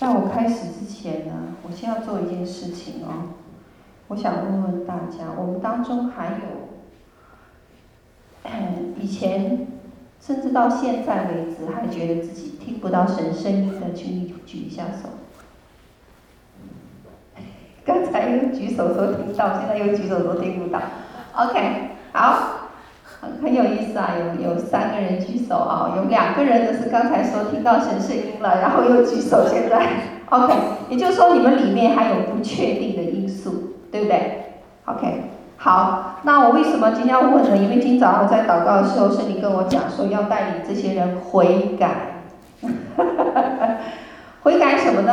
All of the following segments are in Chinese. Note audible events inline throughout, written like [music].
在我开始之前呢，我先要做一件事情哦。我想问问大家，我们当中还有，以前甚至到现在为止还觉得自己听不到神声音的，请你举一下手。刚才又举手说听到，现在又举手说听不到。OK，好。很很有意思啊，有有三个人举手啊，有两个人的是刚才说听到神声音了，然后又举手。现在，OK，也就是说你们里面还有不确定的因素，对不对？OK，好，那我为什么今天要问呢？因为今早上在祷告的时候，圣灵跟我讲说要带领这些人悔改，[laughs] 悔改什么呢？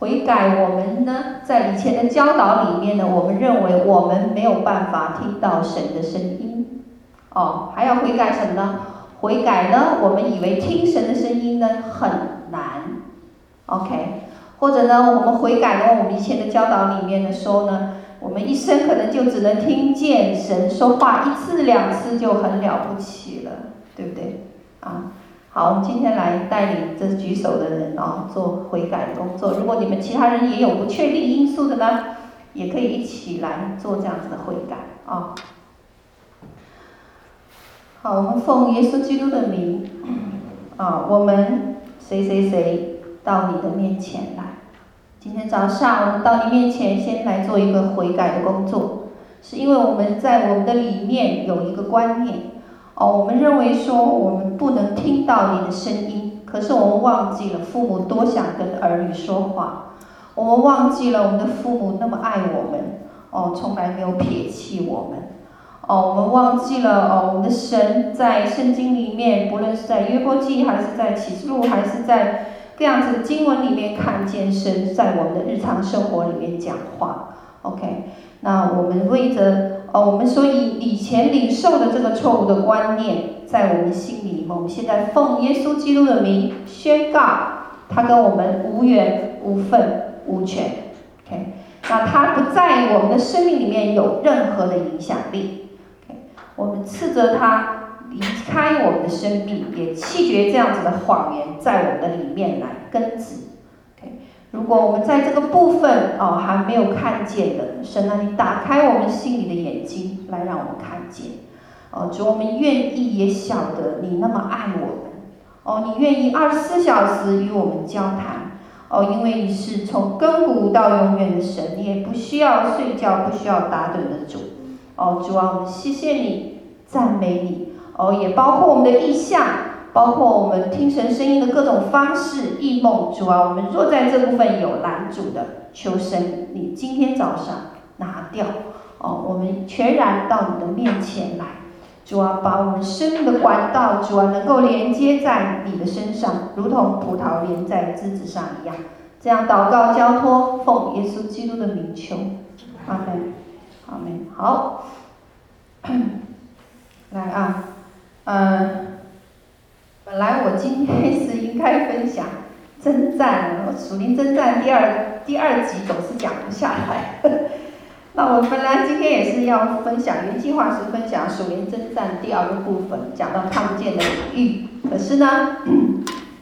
悔改我们呢，在以前的教导里面呢，我们认为我们没有办法听到神的声音。哦，还要悔改什么呢？悔改呢？我们以为听神的声音呢很难，OK？或者呢，我们悔改呢？我们以前的教导里面的说呢，我们一生可能就只能听见神说话一次两次就很了不起了，对不对？啊，好，我们今天来带领这举手的人啊做悔改的工作。如果你们其他人也有不确定因素的呢，也可以一起来做这样子的悔改啊。好，我们奉耶稣基督的名，啊，我们谁谁谁到你的面前来。今天早上我们到你面前，先来做一个悔改的工作，是因为我们在我们的里面有一个观念，哦，我们认为说我们不能听到你的声音，可是我们忘记了父母多想跟儿女说话，我们忘记了我们的父母那么爱我们，哦，从来没有撇弃我们。哦，我们忘记了哦，我们的神在圣经里面，不论是在约伯记，还是在启示录，还是在各样子的经文里面，看见神在我们的日常生活里面讲话。OK，那我们为着哦，我们所以以前领受的这个错误的观念，在我们心里，我们现在奉耶稣基督的名宣告，他跟我们无缘无分无权。OK，那他不在我们的生命里面有任何的影响力。我们斥责他离开我们的生命，也弃绝这样子的谎言在我们的里面来根植。OK，如果我们在这个部分哦还没有看见的，神啊，你打开我们心里的眼睛，来让我们看见。哦，主，我们愿意也晓得你那么爱我们。哦，你愿意二十四小时与我们交谈。哦，因为你是从亘古到永远的神，你也不需要睡觉，不需要打盹的主。哦，主啊，我们谢谢你，赞美你。哦，也包括我们的意象，包括我们听神声音的各种方式、异梦。主啊，我们若在这部分有拦阻的，求神你今天早上拿掉。哦，我们全然到你的面前来。主啊，把我们生命的管道，主啊，能够连接在你的身上，如同葡萄连在枝子上一样。这样祷告交托，奉耶稣基督的名求，阿门。好没好，[coughs] 来啊，嗯，本来我今天是应该分享征战，属灵征战第二第二集总是讲不下来，[laughs] 那我本来今天也是要分享，原计划是分享属灵征战第二个部分，讲到看不见的领域，可是呢，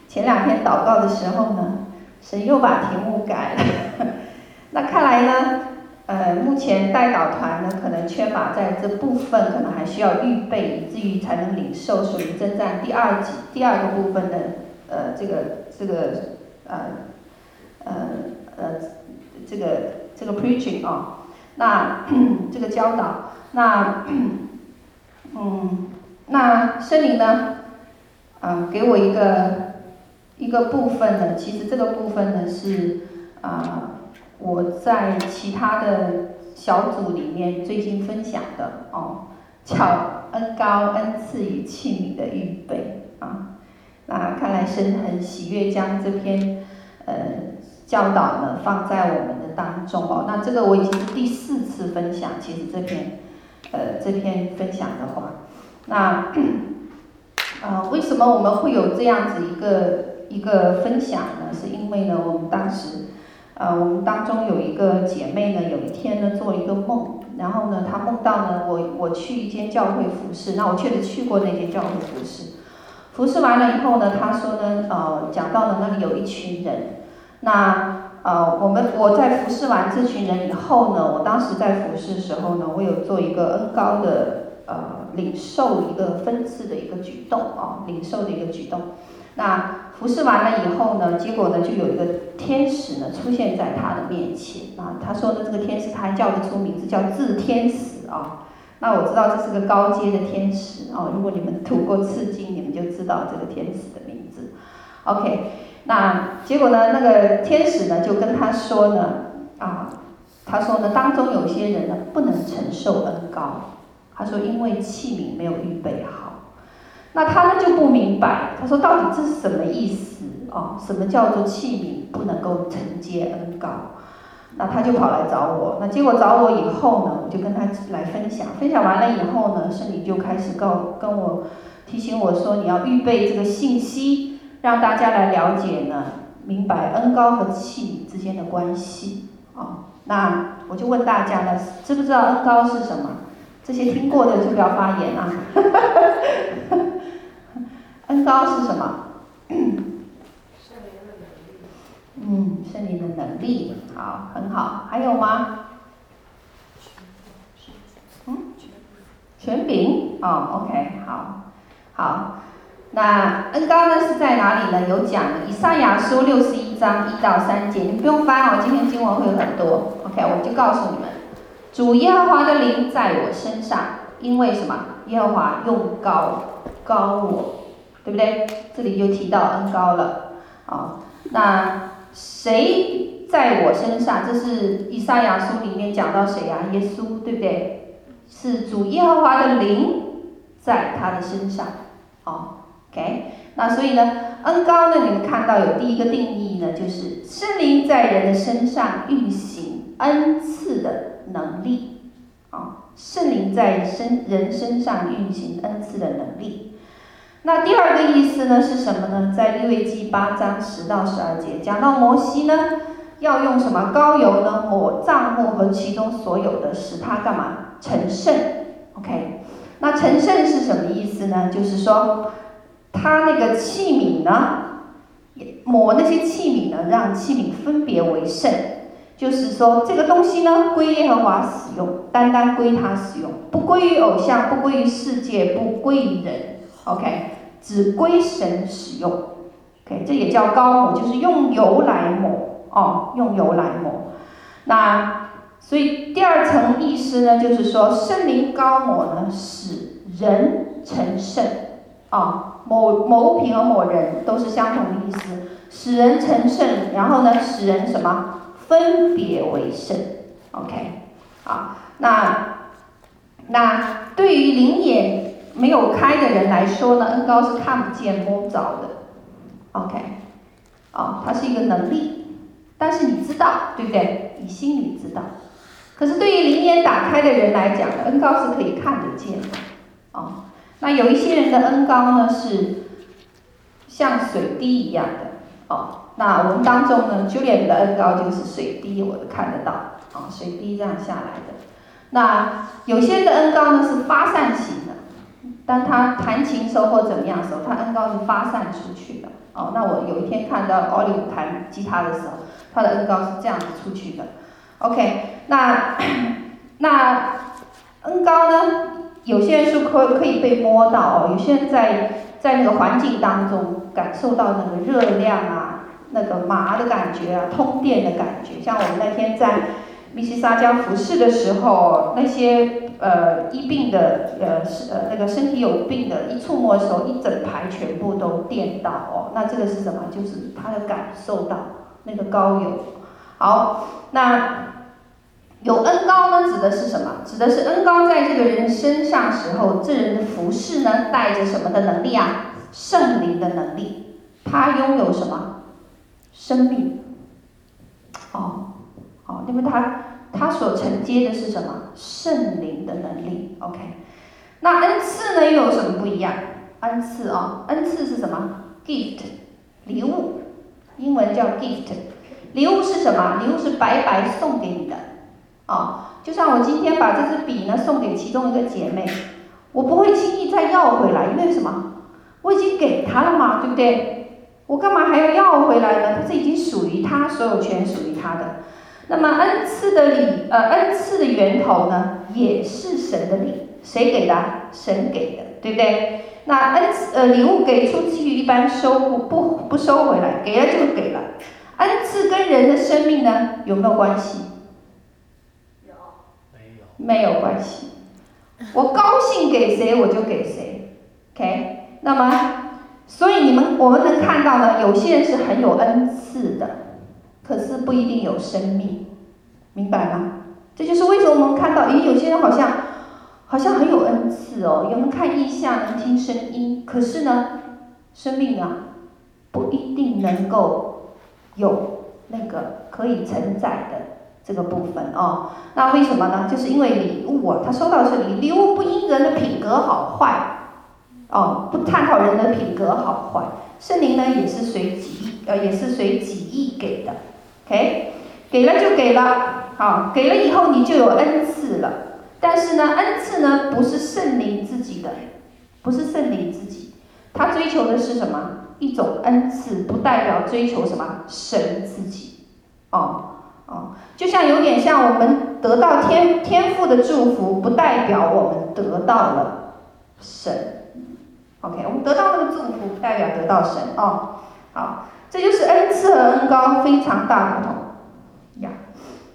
前两天祷告的时候呢，神又把题目改了，[laughs] 那看来呢。呃，目前代祷团呢，可能缺乏在这部分，可能还需要预备，以至于才能领受属于征战第二集第二个部分的呃这个这个呃呃呃这个这个 preaching 啊、哦，那这个教导，那嗯，那圣灵呢，啊、给我一个一个部分呢，其实这个部分呢是啊。我在其他的小组里面最近分享的哦，叫恩高恩赐与器皿的预备啊，那看来神很喜悦将这篇呃教导呢放在我们的当中哦，那这个我已经是第四次分享，其实这篇呃这篇分享的话，那、[clears throat] 呃、为什么我们会有这样子一个一个分享呢？是因为呢我们当时。呃，我们当中有一个姐妹呢，有一天呢做一个梦，然后呢，她梦到呢，我我去一间教会服侍，那我确实去过那间教会服侍，服侍完了以后呢，她说呢，呃，讲到了那里有一群人，那呃，我们我在服侍完这群人以后呢，我当时在服侍的时候呢，我有做一个恩膏的呃领受一个分赐的一个举动啊，领受的一个举动。那服侍完了以后呢，结果呢，就有一个天使呢出现在他的面前啊。他说呢，这个天使他还叫得出名字，叫智天使啊。那我知道这是个高阶的天使啊。如果你们读过次经，你们就知道这个天使的名字。OK，那结果呢，那个天使呢就跟他说呢啊，他说呢，当中有些人呢不能承受恩膏，他说因为器皿没有预备好。那他呢就不明白，他说到底这是什么意思啊？什么叫做器皿不能够承接恩高？那他就跑来找我，那结果找我以后呢，我就跟他来分享，分享完了以后呢，圣灵就开始告跟我提醒我说，你要预备这个信息，让大家来了解呢，明白恩高和器皿之间的关系啊。那我就问大家呢，知不知道恩高是什么？这些听过的就不要发言啊。恩高是什么？嗯，圣灵的能力，好，很好。还有吗？嗯，权柄，哦，OK，好，好。那恩高呢是在哪里呢？有讲的，以上亚书六十一章一到三节，你不用翻哦，今天经文会有很多。OK，我就告诉你们，主耶和华的灵在我身上，因为什么？耶和华用高高我。对不对？这里又提到恩膏了，啊，那谁在我身上？这是以赛亚书里面讲到谁啊？耶稣，对不对？是主耶和华的灵在他的身上，哦，OK。那所以呢，恩膏呢，你们看到有第一个定义呢，就是圣灵在人的身上运行恩赐的能力，啊，圣灵在身人身上运行恩赐的能力。那第二个意思呢是什么呢？在利未记八章十到十二节讲到摩西呢，要用什么膏油呢？抹帐幕和其中所有的，使他干嘛？成圣。OK，那成圣是什么意思呢？就是说，他那个器皿呢，抹那些器皿呢，让器皿分别为圣。就是说，这个东西呢，归耶和华使用，单单归他使用，不归于偶像，不归于世界，不归于人。OK，只归神使用。OK，这也叫高抹，就是用油来抹哦，用油来抹。那所以第二层意思呢，就是说圣灵高抹呢，使人成圣啊，某某品和某人都是相同的意思，使人成圣，然后呢，使人什么分别为圣。OK，好，那那对于灵眼。没有开的人来说呢，恩高是看不见摸不着的，OK，哦，它是一个能力，但是你知道，对不对？你心里知道。可是对于灵眼打开的人来讲呢，恩高是可以看得见的，哦，那有一些人的恩高呢是像水滴一样的，哦，那我们当中呢，Julian 的恩高就是水滴，我都看得到，啊，水滴这样下来的。那有些人的恩高呢是发散型的。当他弹琴时候或怎么样时候，他恩高是发散出去的。哦，那我有一天看到奥利弗弹吉他的时候，他的恩高是这样子出去的。OK，那 [coughs] 那恩高呢？有些人是可可以被摸到哦，有些人在在那个环境当中感受到那个热量啊，那个麻的感觉啊，通电的感觉。像我们那天在密西撒加服侍的时候，那些。呃，医病的，呃，是呃那个身体有病的，一触摸的时候，一整排全部都电到哦。那这个是什么？就是他的感受到那个高有。好，那有恩高呢，指的是什么？指的是恩高在这个人身上时候，这人的服侍呢，带着什么的能力啊？圣灵的能力。他拥有什么？生命。因为他。他所承接的是什么？圣灵的能力。OK，那恩赐呢又有什么不一样？恩赐啊、哦，恩赐是什么？Gift，礼物，英文叫 gift。礼物是什么？礼物是白白送给你的。啊、就像我今天把这支笔呢送给其中一个姐妹，我不会轻易再要回来，因为什么？我已经给她了嘛，对不对？我干嘛还要要回来呢？它是已经属于她，所有权属于她的。那么恩赐的礼，呃，恩赐的源头呢，也是神的礼，谁给的？神给的，对不对？那恩赐，呃，礼物给出去一般收不不不收回来，给了就给了。恩赐跟人的生命呢，有没有关系？有。没有。没有关系。我高兴给谁我就给谁，OK？那么。所以你们我们能看到呢，有些人是很有恩赐的，可是不一定有生命，明白吗？这就是为什么我们看到，诶，有些人好像好像很有恩赐哦，有能看异象，能听声音，可是呢，生命啊，不一定能够有那个可以承载的这个部分哦。那为什么呢？就是因为礼物啊，他收到的是礼，礼物不因人的品格好坏。哦，不探讨人的品格好坏，圣灵呢也是随己，呃，也是随己意给的，OK，给了就给了，好，给了以后你就有恩赐了。但是呢，恩赐呢不是圣灵自己的，不是圣灵自己，他追求的是什么？一种恩赐，不代表追求什么神自己，哦哦，就像有点像我们得到天天赋的祝福，不代表我们得到了神。OK，我们得到那个祝福不，代表得到神哦。好，这就是恩赐和恩高非常大不同呀。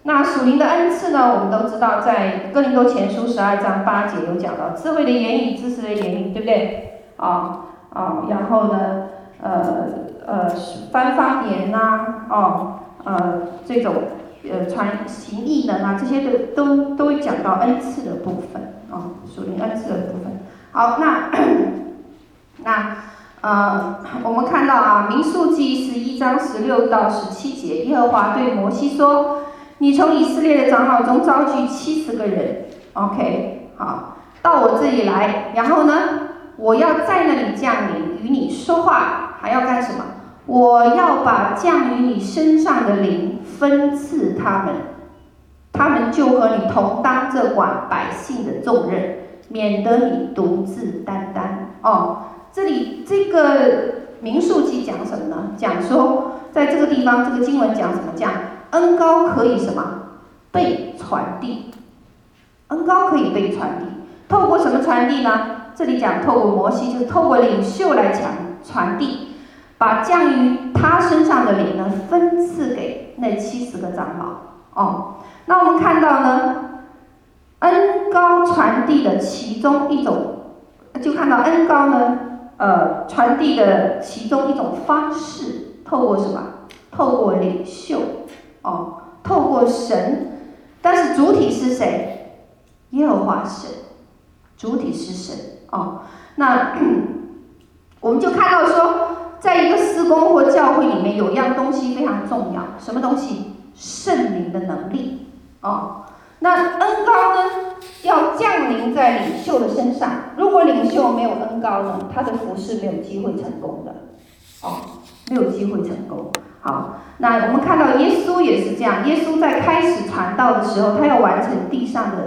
那属灵的恩赐呢？我们都知道，在哥林多前书十二章八节有讲到智慧的言语、知识的言语，对不对？啊、啊、然后呢，呃呃，翻方言呐、哦呃这种呃传行异能啊，这些都都都讲到恩赐的部分啊、属灵恩赐的部分。好，那。[coughs] 那，呃，我们看到啊，《民数记》十一章十六到十七节，耶和华对摩西说：“你从以色列的长老中召集七十个人，OK，好，到我这里来，然后呢，我要在那里降临，与你说话，还要干什么？我要把降于你身上的灵分赐他们，他们就和你同当这管百姓的重任，免得你独自担当。”哦。这里这个民数记讲什么呢？讲说，在这个地方，这个经文讲什么？讲恩高可以什么？被传递，恩高可以被传递。透过什么传递呢？这里讲透过摩西，就是透过领袖来讲传递，把降于他身上的灵呢，分赐给那七十个长老。哦，那我们看到呢，恩高传递的其中一种，就看到恩高呢。呃，传递的其中一种方式，透过什么？透过领袖，哦，透过神，但是主体是谁？耶和华神，主体是神，哦，那 [clears throat] 我们就看到说，在一个施工或教会里面，有一样东西非常重要，什么东西？圣灵的能力，哦。那恩高呢，要降临在领袖的身上。如果领袖没有恩高呢，他的服饰没有机会成功的，哦，没有机会成功。好，那我们看到耶稣也是这样。耶稣在开始传道的时候，他要完成地上的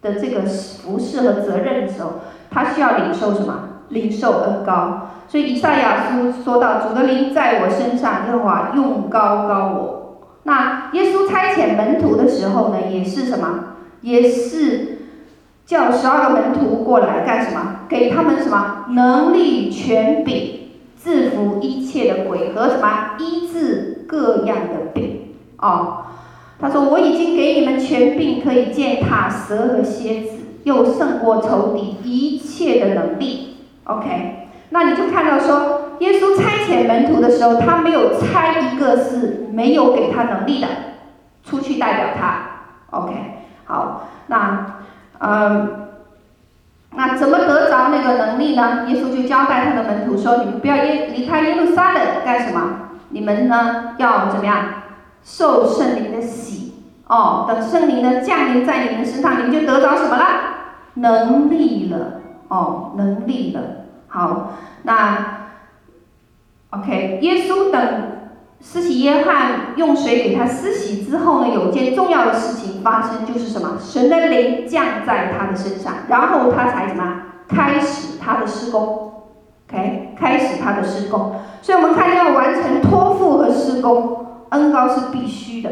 的这个服饰和责任的时候，他需要领受什么？领受恩高。所以以赛亚书说到：“主的灵在我身上，耶和华用高高我。”那耶稣差遣门徒的时候呢，也是什么？也是叫十二个门徒过来干什么？给他们什么能力、权柄，制服一切的鬼和什么医治各样的病。哦，他说我已经给你们权柄，可以践踏蛇和蝎子，又胜过仇敌一切的能力。OK，那你就看到说。耶稣差遣门徒的时候，他没有差一个是没有给他能力的出去代表他。OK，好，那，嗯，那怎么得着那个能力呢？耶稣就交代他的门徒说：“你们不要耶离开耶路撒冷干什么？你们呢要怎么样？受圣灵的洗哦，等圣灵的降临在你们身上，你们就得着什么了？能力了哦，能力了。好，那。” OK，耶稣等施洗约翰用水给他施洗之后呢，有件重要的事情发生，就是什么？神的灵降在他的身上，然后他才什么？开始他的施工。OK，开始他的施工。所以我们看要完成托付和施工，恩膏是必须的，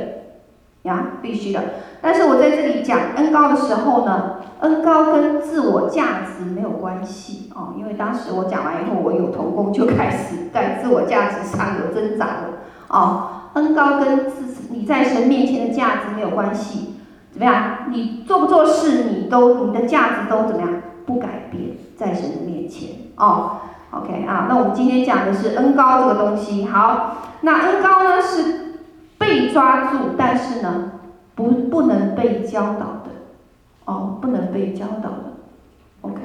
呀，必须的。但是我在这里讲恩高的时候呢，恩高跟自我价值没有关系哦，因为当时我讲完以后，我有同工就开始在自我价值上有挣扎了哦。恩高跟自你在神面前的价值没有关系，怎么样？你做不做事，你都你的价值都怎么样？不改变，在神的面前哦。OK 啊，那我们今天讲的是恩高这个东西。好，那恩高呢是被抓住，但是呢。不，不能被教导的，哦，不能被教导的，OK。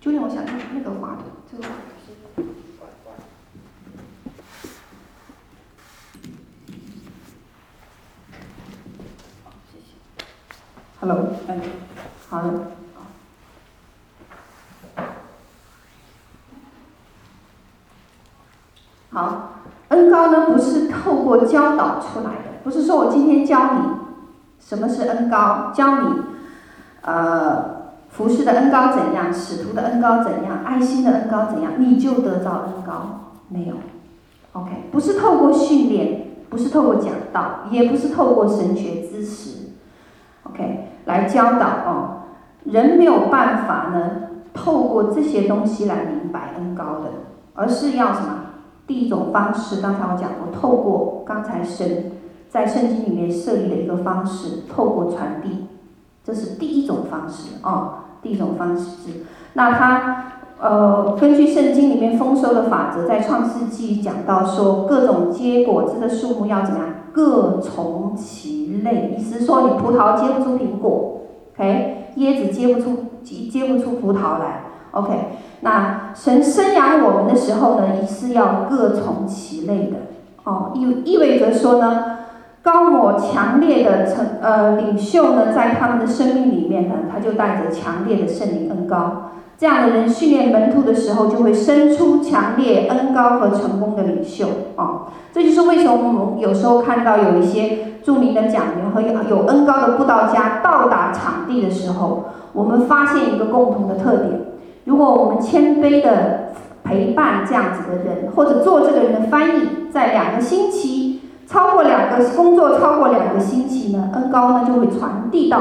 就让我想那那个话筒，这个话筒是关关。好，谢谢。Hello，哎，好的，好。恩高呢不是透过教导出来的。不是说我今天教你什么是恩高，教你呃服侍的恩高怎样，使徒的恩高怎样，爱心的恩高怎样，你就得到恩高？没有，OK，不是透过训练，不是透过讲道，也不是透过神学知识，OK，来教导哦。人没有办法呢，透过这些东西来明白恩高的，而是要什么？第一种方式，刚才我讲过，透过刚才神。在圣经里面设立的一个方式，透过传递，这是第一种方式啊、哦，第一种方式。那他呃，根据圣经里面丰收的法则，在创世纪讲到说，各种结果子的树木要怎样？各从其类。意思说，你葡萄结不出苹果，OK，椰子结不出结结不出葡萄来，OK。那神生养我们的时候呢，也是要各从其类的哦，意意味着说呢。高我强烈的成呃领袖呢，在他们的生命里面呢，他就带着强烈的圣灵恩高。这样的人训练门徒的时候，就会生出强烈恩高和成功的领袖啊、哦。这就是为什么我们有时候看到有一些著名的讲员和有恩高的布道家到达场地的时候，我们发现一个共同的特点：如果我们谦卑的陪伴这样子的人，或者做这个人的翻译，在两个星期。超过两个工作超过两个星期呢，恩高呢就会传递到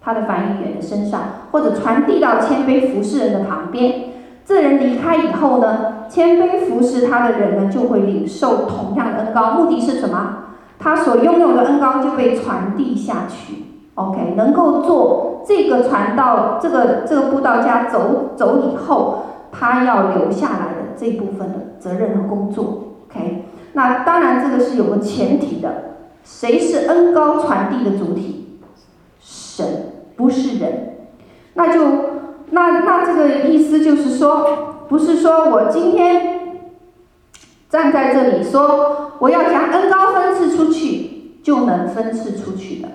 他的反应员的身上，或者传递到谦卑服侍人的旁边。这人离开以后呢，谦卑服侍他的人呢就会领受同样的恩高。目的是什么？他所拥有的恩高就被传递下去。OK，能够做这个传道，这个这个布道家走走以后，他要留下来的这部分的责任和工作。OK。那当然，这个是有个前提的，谁是恩高传递的主体？神，不是人。那就那那这个意思就是说，不是说我今天站在这里说我要将恩高分赐出去就能分赐出去的，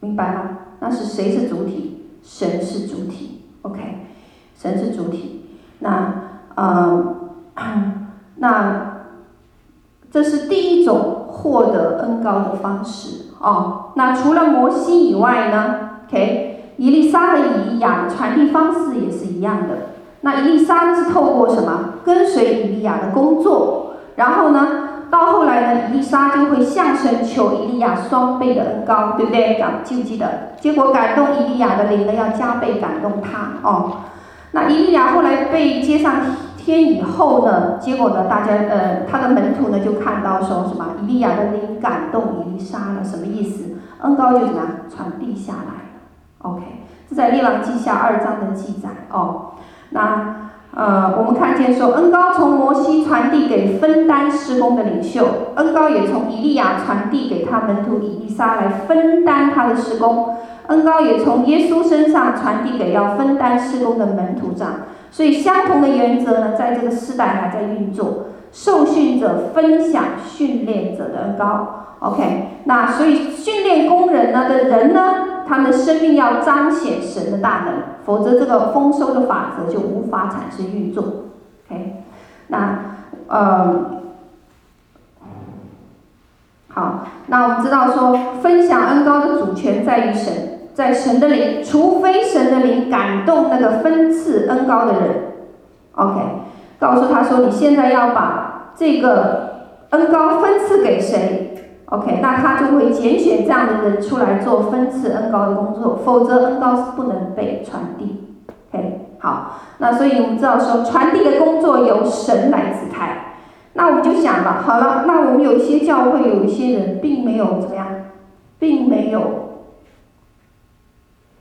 明白吗？那是谁是主体？神是主体。OK，神是主体。那呃，那。这是第一种获得恩膏的方式哦。那除了摩西以外呢？OK，以利沙和以利亚的传递方式也是一样的。那伊丽莎是透过什么？跟随以利亚的工作，然后呢，到后来呢，伊丽莎就会向神求以利亚双倍的恩膏，对不对？记不记得？结果感动以利亚的灵呢，要加倍感动他哦。那以利亚后来被接上。天以后呢，结果呢，大家呃，他的门徒呢就看到说什么，以利亚的灵感动以利沙了，什么意思？恩膏就怎么样传递下来？OK，这在列王记下二章的记载哦。那呃，我们看见说，恩膏从摩西传递给分担施工的领袖，恩膏也从以利亚传递给他门徒以利沙来分担他的施工，恩膏也从耶稣身上传递给要分担施工的门徒长。所以，相同的原则呢，在这个时代还在运作。受训者分享训练者的恩膏，OK。那所以，训练工人呢的人呢，他们的生命要彰显神的大能，否则这个丰收的法则就无法产生运作，OK。那，呃，好，那我们知道说，分享恩膏的主权在于神。在神的灵，除非神的灵感动那个分赐恩膏的人，OK。告诉他说：“你现在要把这个恩膏分赐给谁？”OK，那他就会拣选这样的人出来做分赐恩膏的工作，否则恩膏是不能被传递。OK，好，那所以我们知道说传递的工作由神来指派。那我们就想了，好了，那我们有一些教会有一些人并没有怎么样，并没有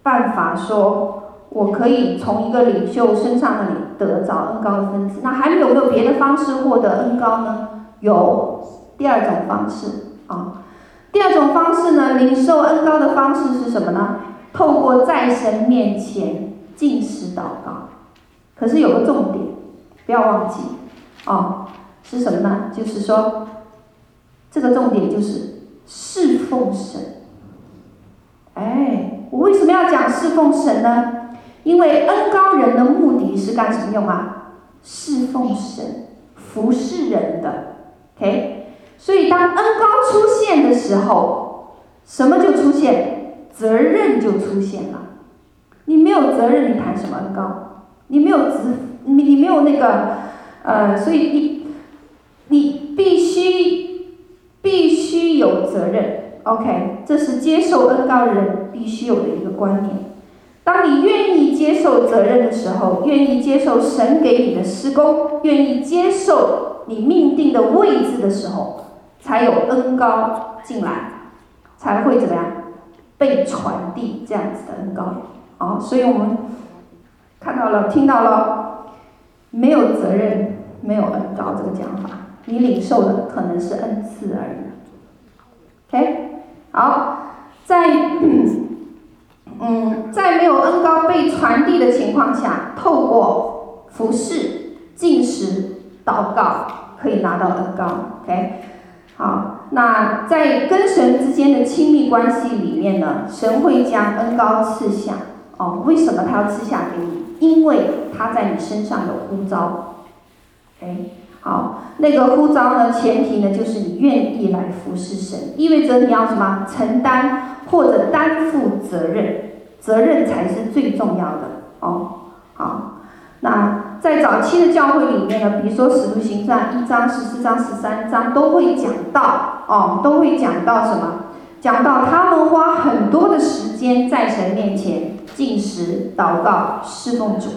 办法说。我可以从一个领袖身上那里得着恩膏的分子，那还有没有别的方式获得恩膏呢？有第二种方式啊，第二种方式呢，领受恩膏的方式是什么呢？透过在神面前进食祷告。可是有个重点，不要忘记啊，是什么呢？就是说，这个重点就是侍奉神。哎，我为什么要讲侍奉神呢？因为恩高人的目的是干什么用啊？侍奉神、服侍人的，OK。所以当恩高出现的时候，什么就出现？责任就出现了。你没有责任，你谈什么恩高？你没有职，你你没有那个，呃，所以你你必须，OK。这是接受恩膏的人必须有的一个观念。当你愿意接受责任的时候，愿意接受神给你的施工，愿意接受你命定的位置的时候，才有恩膏进来，才会怎么样被传递这样子的恩膏。好，所以我们看到了，听到了，没有责任，没有恩膏这个讲法，你领受的可能是恩赐而已。OK，好，在。嗯，在没有恩膏被传递的情况下，透过服侍、进食、祷告，可以拿到恩膏。OK，好，那在跟神之间的亲密关系里面呢，神会将恩膏赐下。哦，为什么他要赐下给你？因为他在你身上有呼召。OK，好，那个呼召呢，前提呢就是你愿意来服侍神，意味着你要什么？承担或者担负责任。责任才是最重要的哦。好，那在早期的教会里面呢，比如说《使徒行传》一章、十四章、十三章都会讲到哦，都会讲到什么？讲到他们花很多的时间在神面前进食、祷告、侍奉主，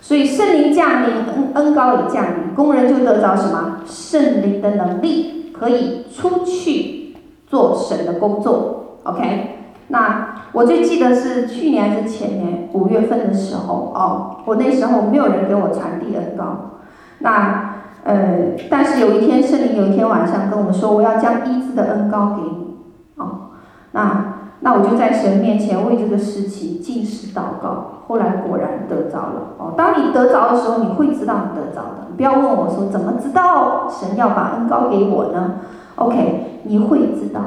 所以圣灵降临，恩恩膏也降临，工人就得着什么？圣灵的能力，可以出去做神的工作。OK。那我最记得是去年还是前年五月份的时候哦，我那时候没有人给我传递恩膏，那呃，但是有一天圣灵有一天晚上跟我们说，我要将医治的恩膏给你，哦，那那我就在神面前为这个事情禁食祷告，后来果然得着了哦。当你得着的时候，你会知道你得着的，你不要问我说怎么知道神要把恩膏给我呢？OK，你会知道。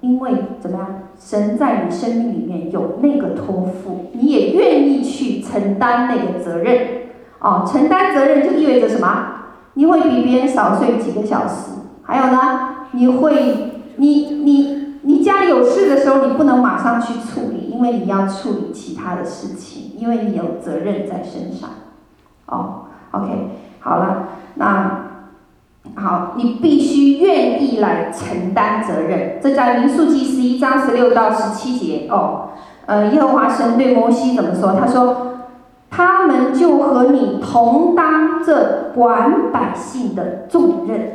因为怎么样？神在你生命里面有那个托付，你也愿意去承担那个责任。哦，承担责任就意味着什么？你会比别人少睡几个小时。还有呢，你会，你你家里有事的时候，你不能马上去处理，因为你要处理其他的事情，因为你有责任在身上。哦，OK，好了，那。好，你必须愿意来承担责任。这在民数记十一章十六到十七节哦。呃，耶和华神对摩西怎么说？他说：“他们就和你同当这管百姓的重任。”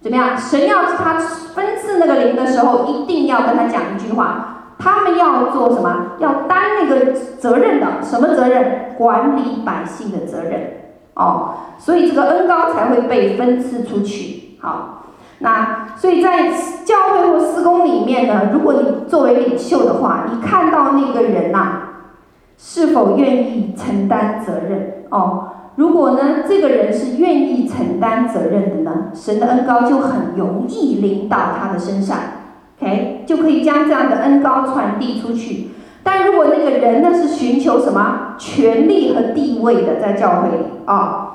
怎么样？神要他分赐那个灵的时候，一定要跟他讲一句话：他们要做什么？要担那个责任的。什么责任？管理百姓的责任。哦，所以这个恩膏才会被分赐出去。好，那所以在教会或施工里面呢，如果你作为领袖的话，你看到那个人呐、是否愿意承担责任？哦，如果呢，这个人是愿意承担责任的呢，神的恩膏就很容易临到他的身上，OK，就可以将这样的恩膏传递出去。但如果那个人呢，是寻求什么权力和地位的，在教会里啊、哦，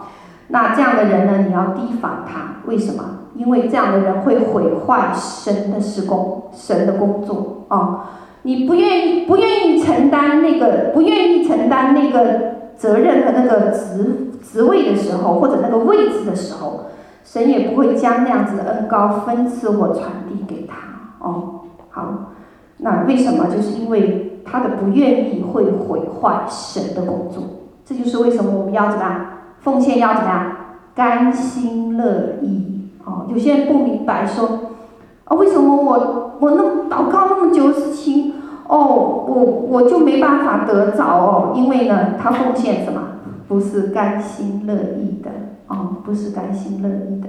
那这样的人呢，你要提防他。为什么？因为这样的人会毁坏神的施工、神的工作啊、哦！你不愿意、不愿意承担那个、不愿意承担那个责任和那个职职位的时候，或者那个位置的时候，神也不会将那样子的恩膏分赐或传递给他。哦，好，那为什么？就是因为他的不愿意会毁坏神的工作。这就是为什么我们要怎么样奉献，要怎么样甘心乐意。哦，有些人不明白说，啊、为什么我我那么祷告那么久的事情，哦，我我就没办法得着哦，因为呢，他奉献什么？不是甘心乐意的，哦，不是甘心乐意的，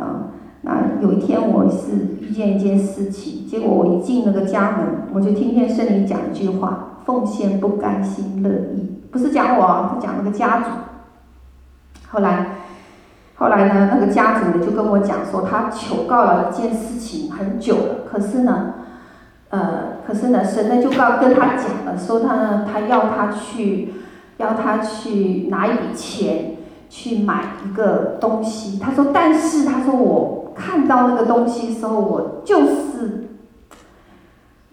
啊、那有一天我是遇见一件事情，结果我一进那个家门，我就听见圣灵讲一句话：奉献不甘心乐意，不是讲我，是讲那个家主。后来，后来呢，那个家主呢就跟我讲说，他求告了一件事情很久了，可是呢，呃，可是呢，神呢就告跟他讲了，说他呢，他要他去。要他去拿一笔钱去买一个东西，他说，但是他说我看到那个东西的时候，我就是，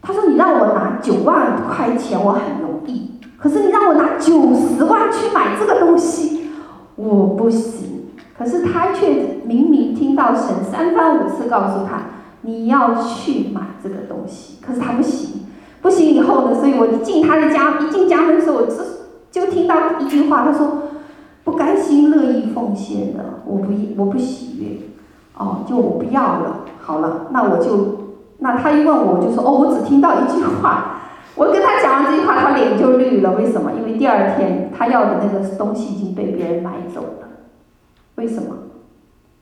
他说你让我拿九万块钱我很容易，可是你让我拿九十万去买这个东西，我不行。可是他却明明听到神三番五次告诉他你要去买这个东西，可是他不行，不行以后呢，所以我一进他的家，一进家门的时候，我这。就听到一句话，他说：“不甘心乐意奉献的，我不我不喜悦，哦，就我不要了。好了，那我就，那他一问我，我就说：哦，我只听到一句话。我跟他讲完这句话，他脸就绿了。为什么？因为第二天他要的那个东西已经被别人买走了。为什么？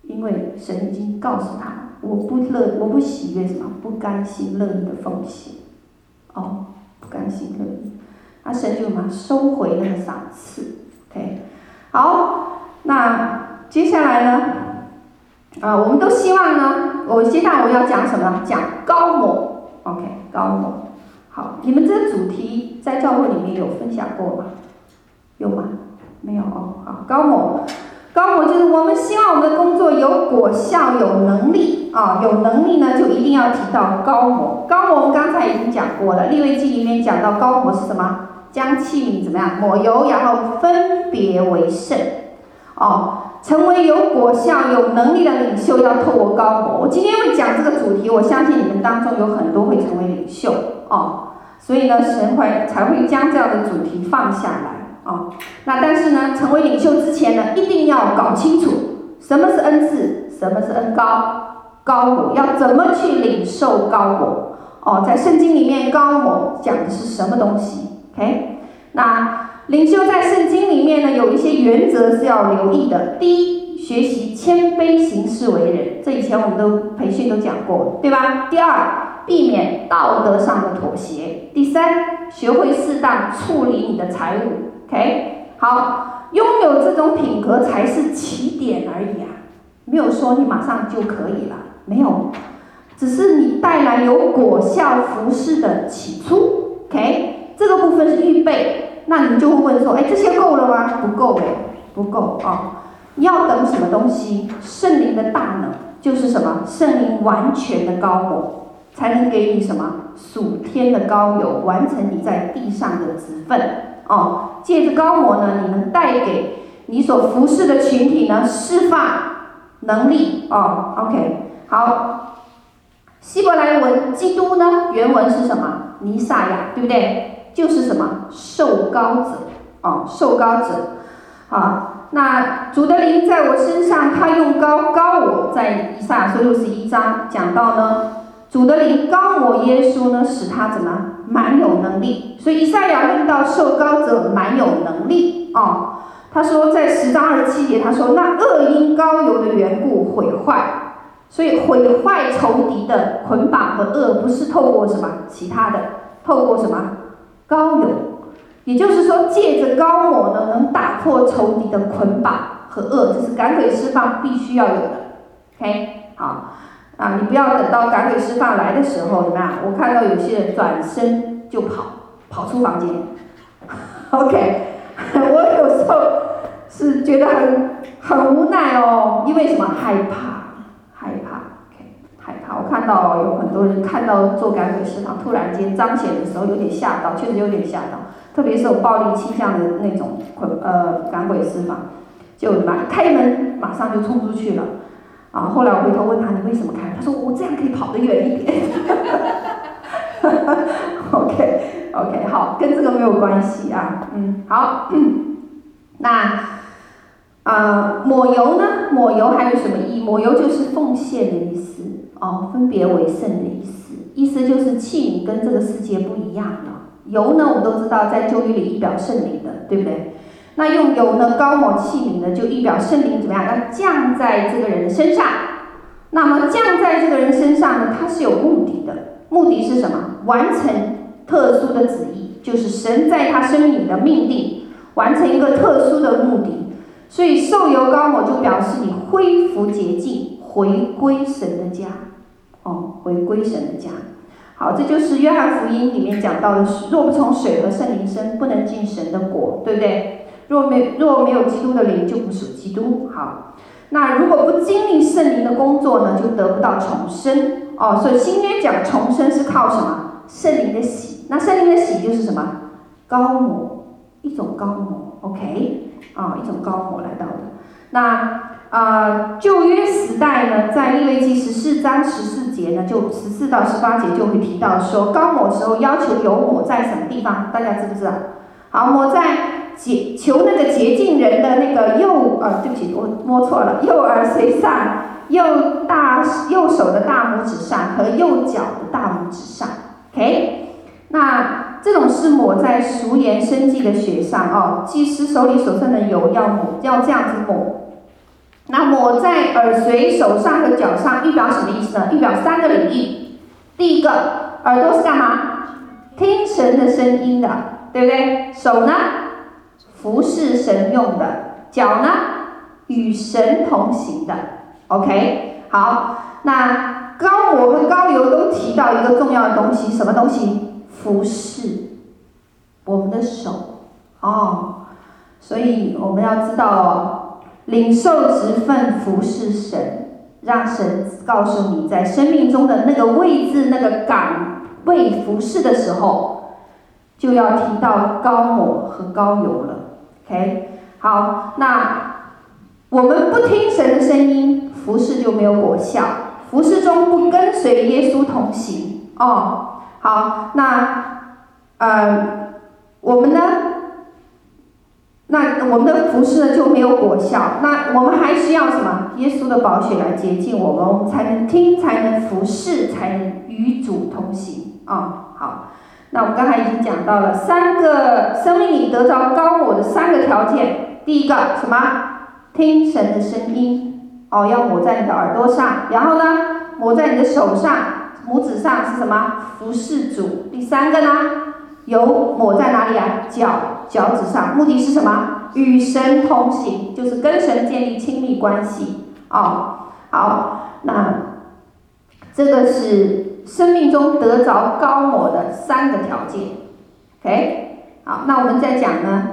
因为神已经告诉他，我不乐，我不喜悦什么？不甘心乐意的奉献。哦，不甘心乐意。”那神就嘛收回那个赏赐，OK，好，那接下来呢，啊，我们都希望呢，我接下来我要讲什么？讲高某，OK，高某，好，你们这个主题在教会里面有分享过吗？有吗？没有哦，好，高某，膏抹就是我们希望我们的工作有果效、有能力啊，有能力呢就一定要提到膏抹。膏抹我们刚才已经讲过了，利未记里面讲到膏抹是什么？将器皿怎么样抹油，然后分别为圣，哦，成为有果效、有能力的领袖，要透过膏抹。我今天会讲这个主题，我相信你们当中有很多会成为领袖，哦，所以呢，神会才会将这样的主题放下来，哦，那但是呢，成为领袖之前呢，一定要搞清楚什么是恩赐，什么是恩膏，膏抹要怎么去领受膏抹，哦，在圣经里面膏抹讲的是什么东西？OK，那领袖在圣经里面呢，有一些原则是要留意的。第一，学习谦卑行事为人，这以前我们都培训都讲过，对吧？第二，避免道德上的妥协。第三，学会适当处理你的财物。OK，好，拥有这种品格才是起点而已啊，没有说你马上就可以了，没有，只是你带来有果效服饰的起初。OK。这个部分是预备，那你就会问说，哎，这些够了吗？不够哎，不够啊！要等什么东西？圣灵的大能就是什么？圣灵完全的膏抹，才能给你什么？属天的高油，完成你在地上的职分哦。借着高我呢，你能带给你所服侍的群体呢，释放能力哦。OK，好，希伯来文基督呢，原文是什么？弥赛亚，对不对？就是什么受高者哦，受高者，好，那主的灵在我身上，他用高高我，在以赛亚书六十一章讲到呢，主的灵高我耶稣呢，使他怎么蛮有能力，所以以赛亚论到受膏者蛮有能力哦，他说在十章二十七节，他说那恶因膏油的缘故毁坏，所以毁坏仇敌的捆绑和恶不是透过什么其他的，透过什么？高油，也就是说，借着高抹呢，能打破仇敌的捆绑和恶，这是赶鬼释放必须要有的。OK，好，啊，你不要等到赶鬼释放来的时候，怎么样？我看到有些人转身就跑，跑出房间。OK，[laughs] 我有时候是觉得很很无奈哦，因为什么？害怕害怕害怕。我看到有很多人看到做赶鬼释放突然间彰显的时候，有点吓到，确实有点吓到。特别是有暴力倾向的那种呃赶鬼释放，就马开门马上就冲出去了。啊，后来我回头问他，你为什么开？他说我这样可以跑得远一点。[laughs] 哈哈哈哈哈 OK OK 好，跟这个没有关系啊。嗯，好，[clears throat] 那啊抹油呢？抹油还有什么意？抹油就是奉献的意思哦，分别为圣的意思，意思就是器皿跟这个世界不一样了。油呢，我们都知道在旧约里一表圣灵的，对不对？那用油呢，高抹器皿呢，就预表圣灵怎么样？要降在这个人的身上。那么降在这个人身上呢，它是有目的的。目的是什么？完成特殊的旨意，就是神在他生命里的命定，完成一个特殊的目的。所以受油高抹就表示你恢复洁净，回归神的家。哦，回归神的家。好，这就是约翰福音里面讲到的：若不从水和圣灵生，不能进神的国，对不对？若没若没有基督的灵，就不属基督。好，那如果不经历圣灵的工作呢，就得不到重生。哦，所以新约讲重生是靠什么？圣灵的洗。那圣灵的洗就是什么？高摩，一种高摩。OK，啊，一种高摩来到的。那。啊、旧约时代呢，在利未记十四章十四节呢，就十四到十八节就会提到说，高摩时候要求有抹在什么地方？大家知不知道？好，抹在洁求那个洁净人的那个右，呃，对不起，我摸错了，右耳垂上，右大右手的大拇指上和右脚的大拇指上。OK，那这种是抹在熟盐生祭的血上哦，祭司手里所剩的油要抹，要这样子抹。那抹在耳垂、手上和脚上，预表什么意思呢？预表三个领域。第一个，耳朵是干嘛？听神的声音的，对不对？手呢，服侍神用的；脚呢，与神同行的。OK，好。那高我和膏油都提到一个重要的东西，什么东西？服侍我们的手。哦，所以我们要知道哦。领受职分服侍神，让神告诉你在生命中的那个位置、那个岗位服侍的时候，就要提到高我和高油了。OK，好，那我们不听神的声音，服侍就没有果效；服侍中不跟随耶稣同行，哦，好，那呃，我们呢？那我们的服侍呢就没有果效。那我们还需要什么？耶稣的宝血来洁净我们，我们才能听，才能服侍，才能与主同行啊、哦！好，那我们刚才已经讲到了三个生命里得着膏抹的三个条件。第一个什么？听神的声音哦，要抹在你的耳朵上。然后呢，抹在你的手上、拇指上是什么？服侍主。第三个呢？油抹在哪里啊？脚脚趾上，目的是什么？与神同行，就是跟神建立亲密关系。哦，好，那这个是生命中得着膏抹的三个条件。OK，好，那我们再讲呢，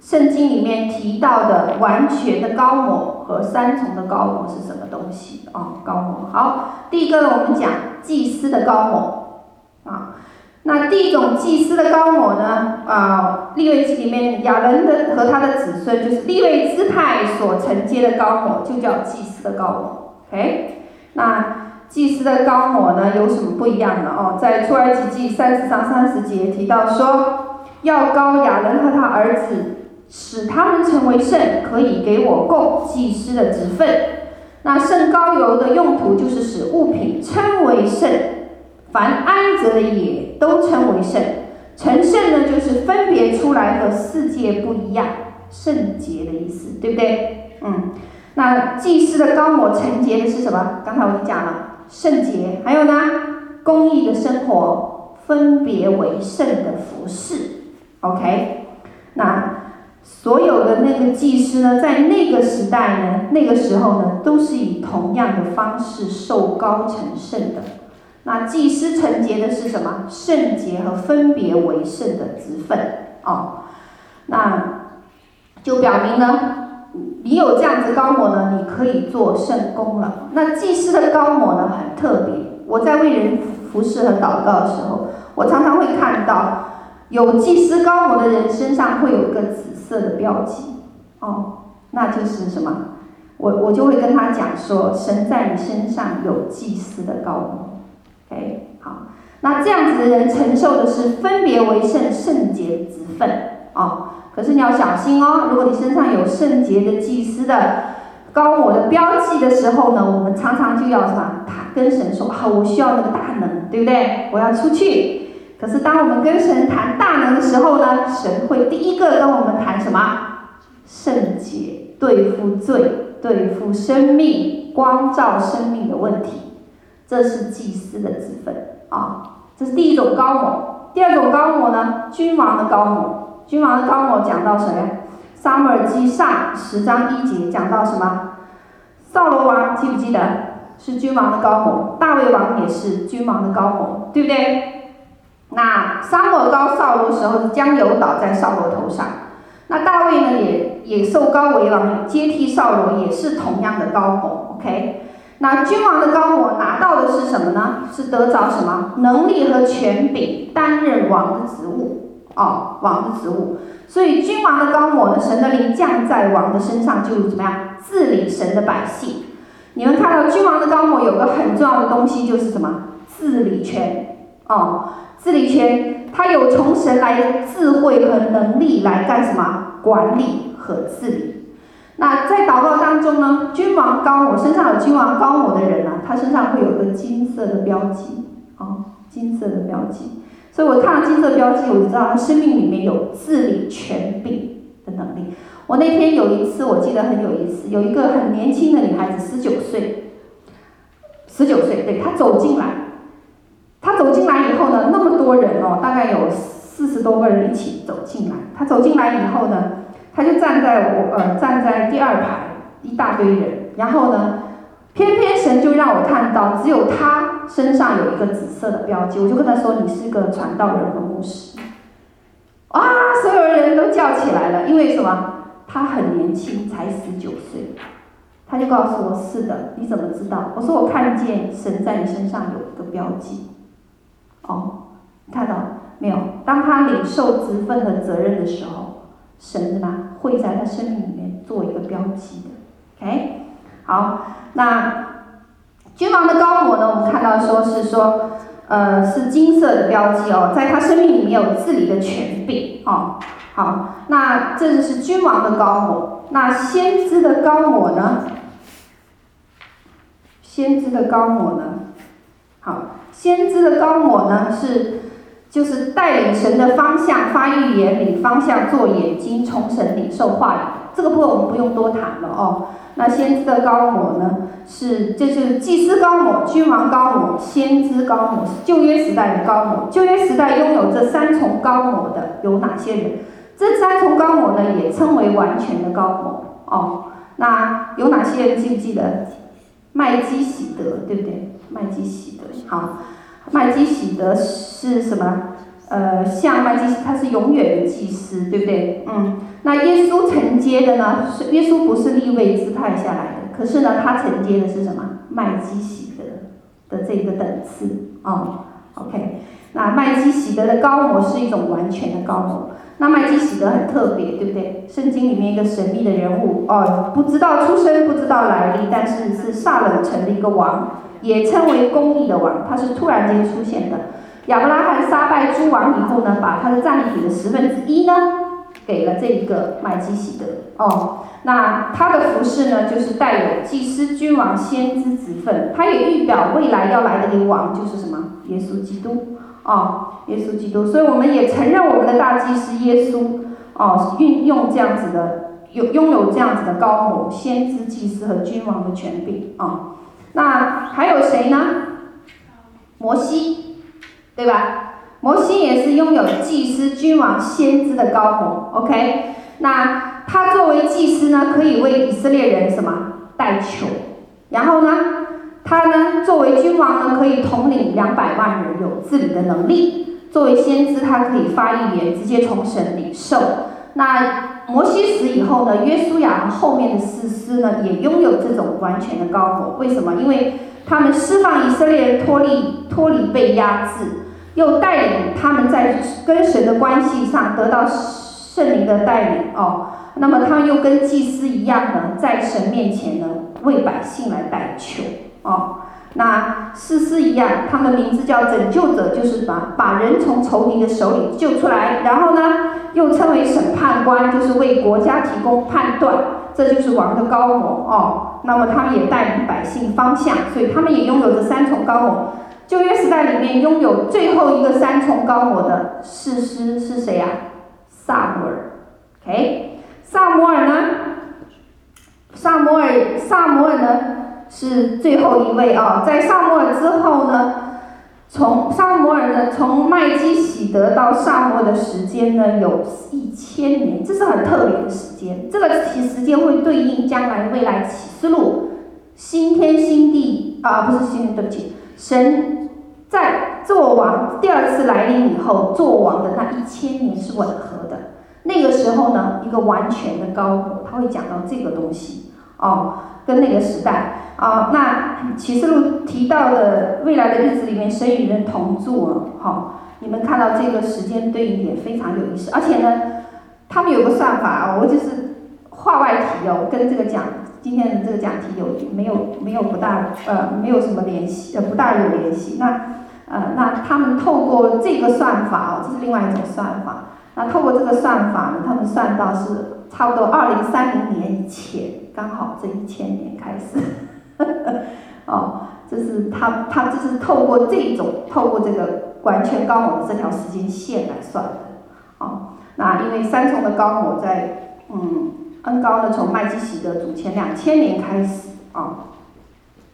圣经里面提到的完全的膏抹和三重的膏抹是什么东西？哦，膏抹。好，第一个呢，我们讲祭司的膏抹，啊。那第一种祭司的膏抹呢？啊，利未记里面亚伦的和他的子孙，就是利未支派所承接的膏抹，就叫祭司的膏抹。OK，那祭司的高抹呢，有什么不一样的哦？在出埃及记三十章三十节提到说，要高亚伦和他儿子，使他们成为圣，可以给我供祭司的职分。那圣膏油的用途就是使物品称为圣。凡安泽的也都称为圣，成圣呢，就是分别出来和世界不一样，圣洁的意思，对不对？嗯，那祭司的高抹承接的是什么？刚才我已经讲了，圣洁，还有呢，公益的生活，分别为圣的服饰。OK，那所有的那个祭司呢，在那个时代呢，那个时候呢，都是以同样的方式受高成圣的。那祭司承接的是什么？圣洁和分别为圣的职分哦。那就表明呢，你有这样子高模呢，你可以做圣工了。那祭司的高模呢，很特别。我在为人服侍和祷告的时候，我常常会看到有祭司高模的人身上会有一个紫色的标记，哦，那就是什么？我我就会跟他讲说，神在你身上有祭司的高模，OK，好，那这样子的人承受的是分别为圣圣洁的职分，哦，可是你要小心哦，如果你身上有圣洁的祭司的高我的标记的时候呢，我们常常就要什么？他跟神说，好，我需要那个大能，对不对？我要出去。可是当我们跟神谈大能的时候呢，神会第一个跟我们谈什么？圣洁，对付罪。对付生命、光照生命的问题，这是祭司的职分啊。这是第一种膏抹。第二种膏抹呢？君王的膏抹。君王的膏抹讲到谁？撒母耳记上十章一节讲到什么？扫罗王记不记得？是君王的膏抹。大卫王也是君王的膏抹，对不对？那撒母耳膏扫罗时候，将油倒在扫罗头上。那大卫呢，也也受高为王，接替扫罗，也是同样的膏抹。OK，那君王的膏抹拿到的是什么呢？是得着什么能力和权柄，担任王的职务哦，王的职务。所以君王的高抹呢，神的灵降在王的身上，就怎么样治理神的百姓。你们看到君王的高抹有个很重要的东西，就是什么治理权哦，治理权。他有从神来智慧和能力来干什么？管理和治理。那在祷告当中呢，君王膏抹身上有君王高某的人呢、他身上会有个金色的标记，哦，金色的标记。所以我看到金色标记，我就知道他生命里面有治理权柄的能力。我那天有一次，我记得很有意思，有一个很年轻的女孩子，十九岁，十九岁，对，她走进来。她走进来以后呢，那么多人哦，大概有四十多个人一起走进来。她走进来以后呢，她就站在我呃站在第二排，一大堆人。然后呢，偏偏神就让我看到，只有他身上有一个紫色的标记。我就跟他说：“你是个传道人和牧师。”啊，所有人都叫起来了，因为什么？他很年轻，才十九岁。他就告诉我：“是的，你怎么知道？”我说：“我看见神在你身上有一个标记。”哦，看到没有？当他领受职分和责任的时候，神呢会在他生命里面做一个标记的。OK，好，那君王的高我呢？我们看到说是说，呃，是金色的标记哦，在他生命里面有治理的权柄哦。好，那这就是君王的高我。那先知的高我呢？先知的高我呢？好。先知的高我呢，是就是带领神的方向发预言，领方向做眼睛，从神领受话语。这个部分我们不用多谈了哦。那先知的膏抹呢，是就是祭司膏抹、君王膏抹、先知膏抹，是旧约时代的膏抹。旧约时代拥有这三重膏抹的有哪些人？这三重膏抹呢，也称为完全的膏抹哦。那有哪些人记不记得？麦基洗德，对不对？麦基洗德，好，麦基洗德是什么？呃，像麦基洗，他是永远的祭司，对不对？嗯，那耶稣承接的呢？是耶稣不是立位支派下来的，可是呢，他承接的是什么？麦基洗德的这个等次，哦，OK，那麦基洗德的高模是一种完全的高模。那麦基洗德很特别，对不对？圣经里面一个神秘的人物，哦，不知道出身，不知道来历，但是是撒冷城的一个王。也称为公义的王，他是突然间出现的。亚伯拉罕杀败诸王以后呢，把他的战利品的十分之一呢，给了这一个麦基洗德。哦，那他的服饰呢，就是带有祭司、君王、先知职分。他也预表未来要来的一个王，就是什么？耶稣基督。哦，耶稣基督。所以我们也承认我们的大祭司耶稣，哦，运用这样子的，有拥有这样子的高某、先知、祭司和君王的权柄。啊、哦。那还有谁呢？摩西，对吧？摩西也是拥有祭司、君王、先知的膏抹。OK，那他作为祭司呢，可以为以色列人什么代求？然后呢，他呢作为君王呢，可以统领两百万人，有治理的能力。作为先知，他可以发预言，直接从神领受。那摩西死以后呢，约书亚和后面的四师呢，也拥有这种完全的膏抹。为什么？因为他们释放以色列人脱离脱离被压制，又带领他们在跟神的关系上得到圣灵的带领哦。那么他们又跟祭司一样呢，在神面前呢为百姓来代求哦。那士师一样，他们名字叫拯救者，就是把把人从仇敌的手里救出来。然后呢，又称为审判官，就是为国家提供判断。这就是王的膏抹哦。那么他们也带领百姓方向，所以他们也拥有这三重膏抹。旧约时代里面拥有最后一个三重膏抹的士师是谁呀？撒摩尔。OK，撒摩尔呢？撒摩尔，撒摩尔呢？是最后一位啊，在撒摩尔之后呢，从撒摩尔呢，从麦基洗德到撒母耳的时间呢，有一千年，这是很特别的时间。这个其时间会对应将来未来启示录新天新地啊，不是新天，对不起，神在做王第二次来临以后，做王的那一千年是吻合的。那个时候呢，一个完全的膏抹，他会讲到这个东西哦，跟那个时代。啊、那启示录提到的未来的日子里面，神与人同住了。好、你们看到这个时间对应也非常有意思，而且呢，他们有个算法啊，我就是话外题哦，跟这个讲今天的这个讲题有没有没有不大呃没有什么联系呃不大有联系。那呃那他们透过这个算法哦，这是另外一种算法。那透过这个算法呢，他们算到是差不多二零三零年以前，刚好这一千年开始。哦，这是他他这是透过这种透过这个完全高模的这条时间线来算的。哦，那因为三重的高模在嗯恩膏呢，从麦基洗德主前两千年开始啊、哦。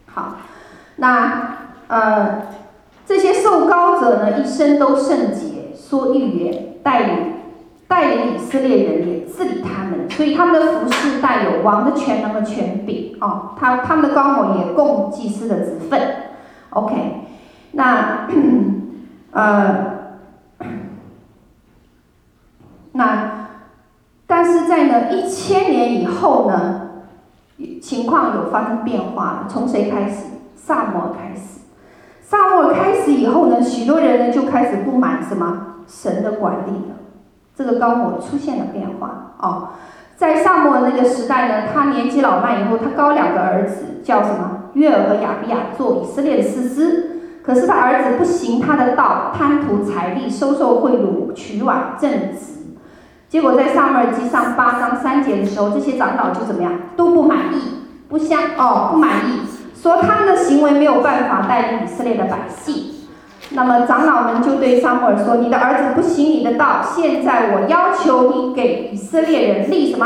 好，那呃这些受膏者呢，一生都圣洁，说预言，带领。带领以色列人也治理他们，所以他们的服饰带有王的权能和权柄哦。他他们的膏抹也供祭司的职分。OK，那 [clears throat] 呃，那呢一千年以后呢，情况有发生变化。从谁开始？萨摩开始。萨摩开始以后呢，许多人呢就开始不满什么神的管理了。这个高摩出现了变化哦，在萨摩那个时代呢，他年纪老迈以后，他高两个儿子，叫什么？约尔和亚比亚做以色列的士师。可是他儿子不行他的道，贪图财利，收受贿赂，取软正直。结果在撒母耳记上八章三节的时候，这些长老就怎么样？都不满意，不相哦，不满意，说他们的行为没有办法带领以色列的百姓。那么长老们就对撒母耳说：“你的儿子不行你的道，现在我要求你给以色列人立什么？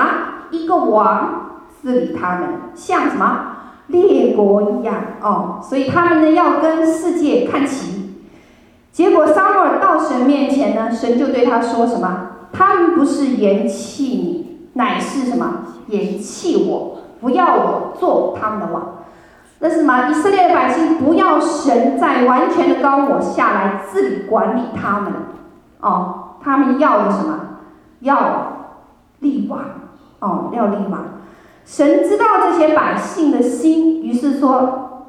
一个王治理他们，像什么列国一样哦。所以他们呢要跟世界看齐。结果撒母耳到神面前呢，神就对他说什么？他们不是嫌弃你，乃是什么？嫌弃我，不要我做他们的王。”那是什么？以色列的百姓不要神在完全的高我下来治理管理他们，哦，他们要的什么？要立王，哦，要立王。神知道这些百姓的心，于是说，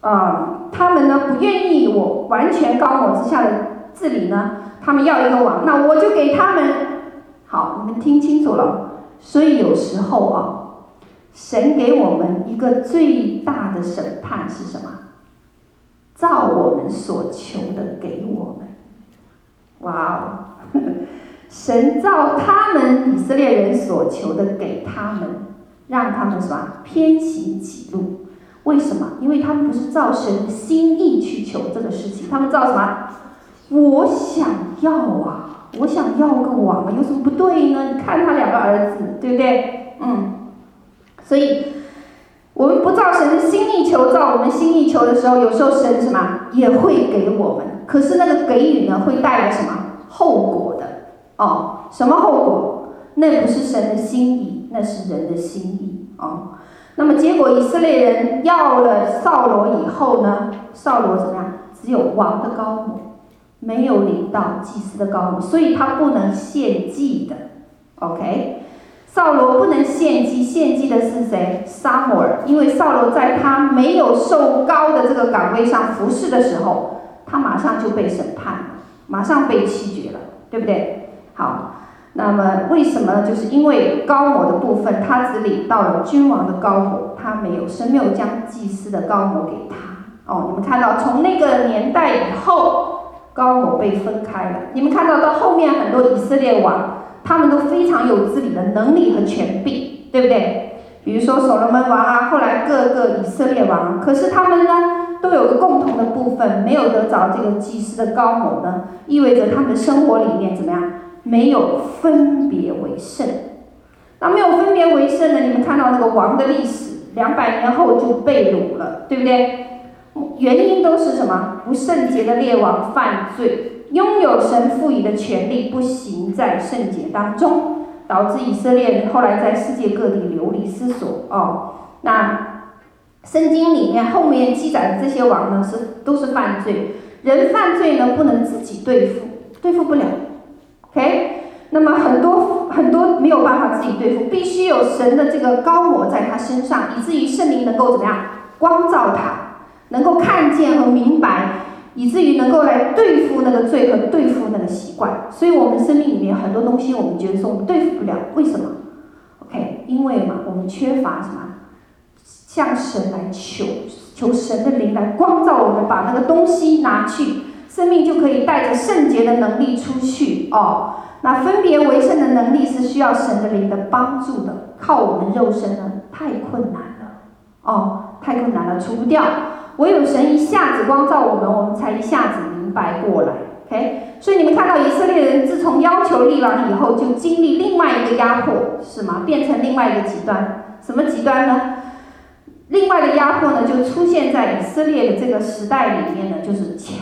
呃，他们呢不愿意我完全高我之下的治理呢，他们要一个王，那我就给他们。好，你们听清楚了。所以有时候啊。神给我们一个最大的审判是什么？照我们所求的给我们。哇哦！[laughs] 神照他们以色列人所求的给他们，让他们什么？偏行己路。为什么？因为他们不是照神心意去求这个事情，他们照什么？我想要啊，我想要个王，有什么不对呢？你看他两个儿子，对不对？嗯。所以，我们不造神的心意求，造我们心意求的时候，有时候神什么也会给我们。可是那个给予呢，会带来什么后果的？哦，什么后果？那不是神的心意，那是人的心意哦。那么结果，以色列人要了扫罗以后呢，扫罗怎么样？只有王的膏抹，没有领到祭司的膏抹，所以他不能献祭的。OK。扫罗不能献祭，献祭的是谁？撒母耳，因为扫罗在他没有受膏的这个岗位上服侍的时候，他马上就被审判了。马上被弃绝了，对不对？好，那么为什么？就是因为膏抹的部分，他只领到了君王的膏抹，他没有，神没有将祭司的膏抹给他。哦，你们看到从那个年代以后，高某被分开了。你们看到到后面很多以色列王，他们都非常有自理的能力和权柄，对不对？比如说所罗门王啊，后来各个以色列王，可是他们呢，都有个共同的部分，没有得着这个祭司的高某呢，意味着他们的生活里面怎么样？没有分别为圣。那没有分别为圣呢？你们看到那个王的历史，两百年后就被掳了，对不对？原因都是什么？不圣洁的列王犯罪，拥有神赋予的权利，不行在圣洁当中，导致以色列人后来在世界各地流离失所。哦，那圣经里面后面记载的这些王呢，是都是犯罪。人犯罪呢，不能自己对付，对付不了。OK，那么很多很多没有办法自己对付，必须有神的这个高我在他身上，以至于圣灵能够怎么样光照他。能够看见和明白，以至于能够来对付那个罪和对付那个习惯。所以，我们生命里面很多东西，我们觉得说我们对付不了，为什么？OK，因为嘛，我们缺乏什么？向神来求，求神的灵来光照我们，把那个东西拿去，生命就可以带着圣洁的能力出去哦。那分别为圣的能力是需要神的灵的帮助的，靠我们肉身呢，太困难了哦，太困难了，除不掉。唯有神一下子光照我们，我们才一下子明白过来。OK，所以你们看到以色列人自从要求立王以后，就经历另外一个压迫，是吗？变成另外一个极端。什么极端呢？另外的压迫呢，就出现在以色列的这个时代里面呢，就是强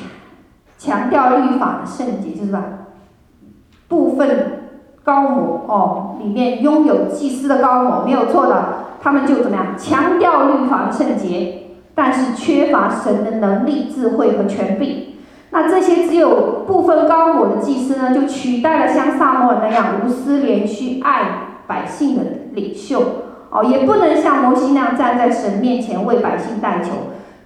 强调律法的圣洁，就是吧？部分膏抹哦，里面拥有祭司的膏抹，没有错的，他们就怎么样？强调律法的圣洁。但是缺乏神的能力、智慧和权柄，那这些只有部分膏抹的祭司呢，就取代了像撒母耳那样无私连续爱百姓的领袖哦，也不能像摩西那样站在神面前为百姓代求。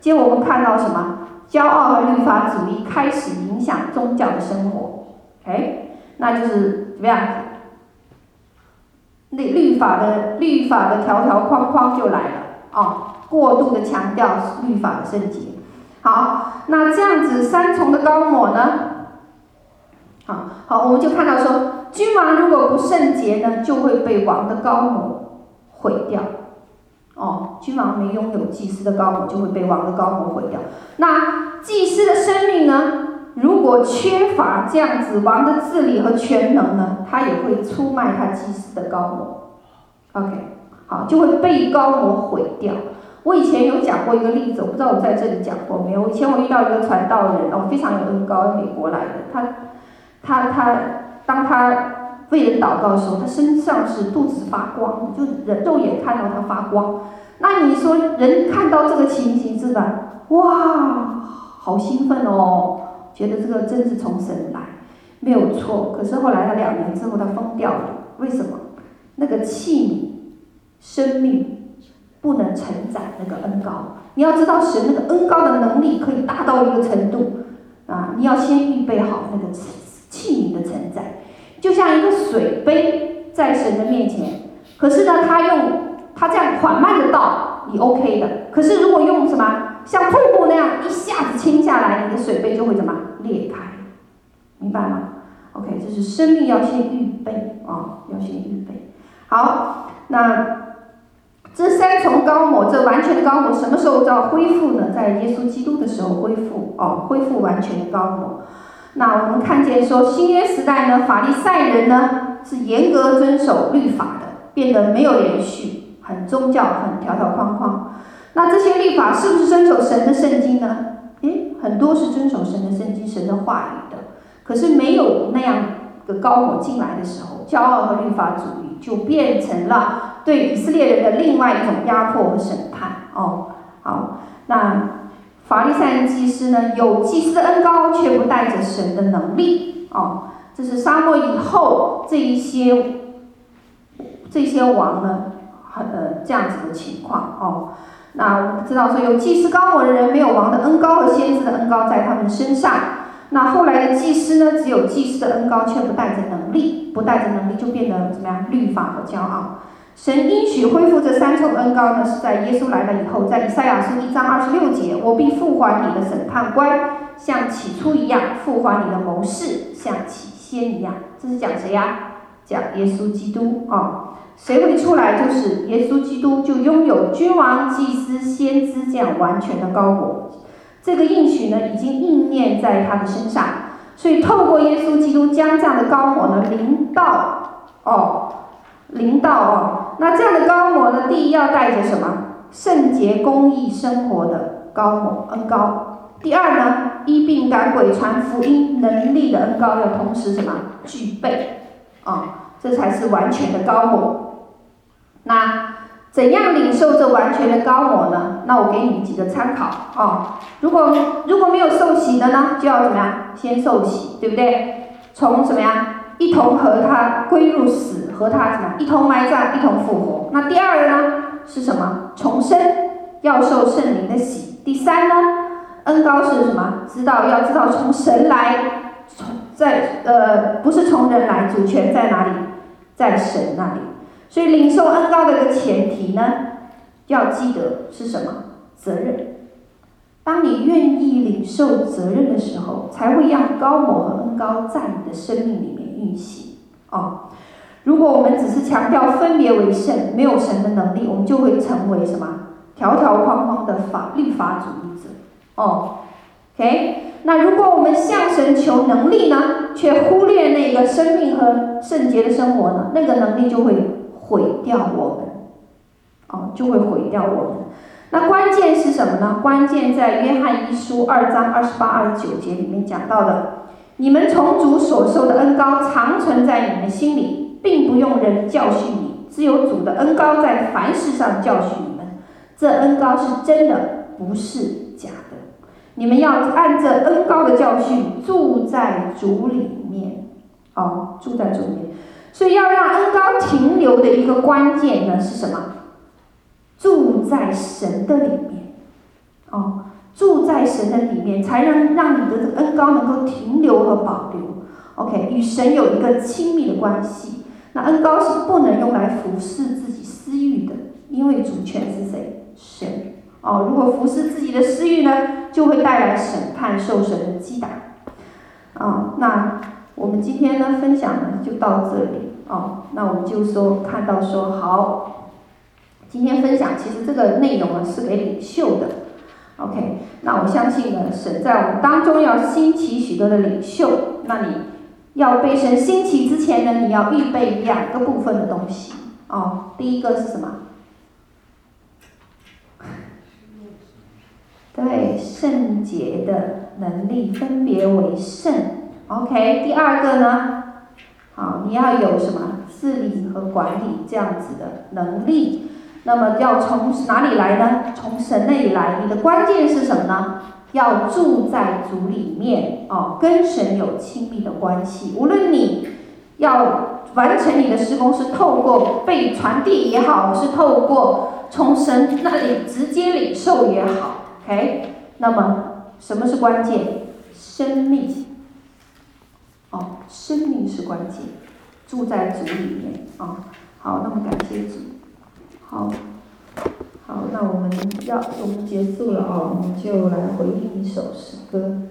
结果我们看到什么？骄傲和律法主义开始影响宗教的生活。哎，那就是怎么样？那律法的律法的条条框框就来了哦。过度的强调律法的圣洁，好，那这样子三重的高抹呢？好好，我们就看到说，君王如果不圣洁呢，就会被王的高抹毁掉。哦，君王没拥有祭司的高抹，就会被王的高抹毁掉。那祭司的生命呢？如果缺乏这样子王的治理和权能呢，他也会出卖他祭司的高抹。OK，好，就会被高抹毁掉。我以前有讲过一个例子，我不知道我在这里讲过没有。以前我遇到一个传道人，哦，非常有恩膏，美国来的。他，他，他，当他为人祷告的时候，他身上是肚子发光，就人肉眼看到他发光。那你说人看到这个情形是吧？哇，好兴奋哦，觉得这个真是从神来，没有错。可是后来他两年之后他疯掉了，为什么？那个器皿，生命。不能承载那个恩膏，你要知道神那个恩膏的能力可以大到一个程度啊！你要先预备好那个器皿的承载，就像一个水杯在神的面前。可是呢，他用他这样缓慢的倒，你 OK 的。可是如果用什么像瀑布那样一下子倾下来，你的水杯就会怎么裂开？明白吗？OK，这是生命要先预备啊，要先预备。好，那。这三重膏抹，这完全的膏抹，什么时候要恢复呢？在耶稣基督的时候恢复哦，恢复完全的膏抹。那我们看见说，新约时代呢，法利赛人呢是严格遵守律法的，变得没有连续，很宗教，很条条框框。那这些律法是不是遵守神的圣经呢？诶，很多是遵守神的圣经、神的话语的。可是没有那样的膏抹进来的时候，骄傲和律法主义就变成了。对以色列人的另外一种压迫和审判哦，好，那法利赛人祭司呢，有祭司的恩高，却不带着神的能力哦，这是沙漠以后这一些这些王呢，很呃这样子的情况哦。那我们知道说，有祭司膏抹的人没有王的恩高和先知的恩高在他们身上，那后来的祭司呢，只有祭司的恩高，却不带着能力，不带着能力就变得怎么样？律法和骄傲。神应许恢复这三重恩膏呢，是在耶稣来了以后，在以赛亚书一章二十六节，我必复还你的审判官，像起初一样；复还你的谋士，像起先一样。这是讲谁呀？讲耶稣基督啊。谁会出来？就是耶稣基督，就拥有君王、祭司、先知这样完全的膏抹。这个应许呢，已经应验在他的身上，所以透过耶稣基督将这样的膏抹呢临到哦，临到哦，那这样的高模呢，第一要带着什么？圣洁、公义生活的高模恩高。第二呢，医病赶鬼、传福音能力的恩高要同时什么具备啊、哦？这才是完全的高模。那。怎样领受这完全的高模呢？那我给你们几个参考啊、哦。如果如果没有受洗的呢，就要怎么样？先受洗，对不对？从什么呀？一同和他归入死，和他怎么？一同埋葬，一同复活。那第二呢？是什么？重生，要受圣灵的洗。第三呢？恩高是什么？知道要知道从神来，从在呃不是从人来，主权在哪里？在神那里。所以领受恩高的一个前提呢，要记得是什么？责任。当你愿意领受责任的时候，才会让高某和恩高在你的生命里运行。哦，如果我们只是强调分别为圣，没有神的能力，我们就会成为什么？条条框框的法律法主义者。哦，OK。那如果我们向神求能力呢，却忽略那个生命和圣洁的生活呢，那个能力就会。毁掉我们，哦，就会毁掉我们。那关键是什么呢？关键在约翰一书二章二十八、二十九节里面讲到的：你们从主所受的恩高常存在你们心里，并不用人教训你，只有主的恩高在凡事上教训你们。这恩高是真的，不是假的。你们要按这恩高的教训住在主里面，哦，住在主里面。所以要让恩高停留的一个关键呢是什么？住在神的里面，哦，住在神的里面，才能让你的这个恩膏能够停留和保留。OK，与神有一个亲密的关系。那恩膏是不能用来服侍自己私欲的，因为主权是谁？神。哦，如果服侍自己的私欲呢，就会带来审判、受神的击打。啊、哦，那。我们今天呢，分享呢就到这里哦，那我们就说看到说好，今天分享其实这个内容呢是给领袖的，OK，那我相信呢神在我们当中要兴起许多的领袖，那你要被神兴起之前呢，你要预备两个部分的东西。哦，第一个是什么？对，圣洁的能力分别为圣。OK，第二个呢，好，你要有什么？治理和管理这样子的能力，那么要从哪里来呢？从神那里来。你的关键是什么呢？要住在主里面哦，跟神有亲密的关系。无论你要完成你的事工是透过被传递也好，是透过从神那里直接领受也好，OK，那么什么是关键？生命。哦，生命是关键，住在主里面啊、哦。好，那么感谢主。好，好，那我们要我们结束了、哦，我们就来回应一首诗歌。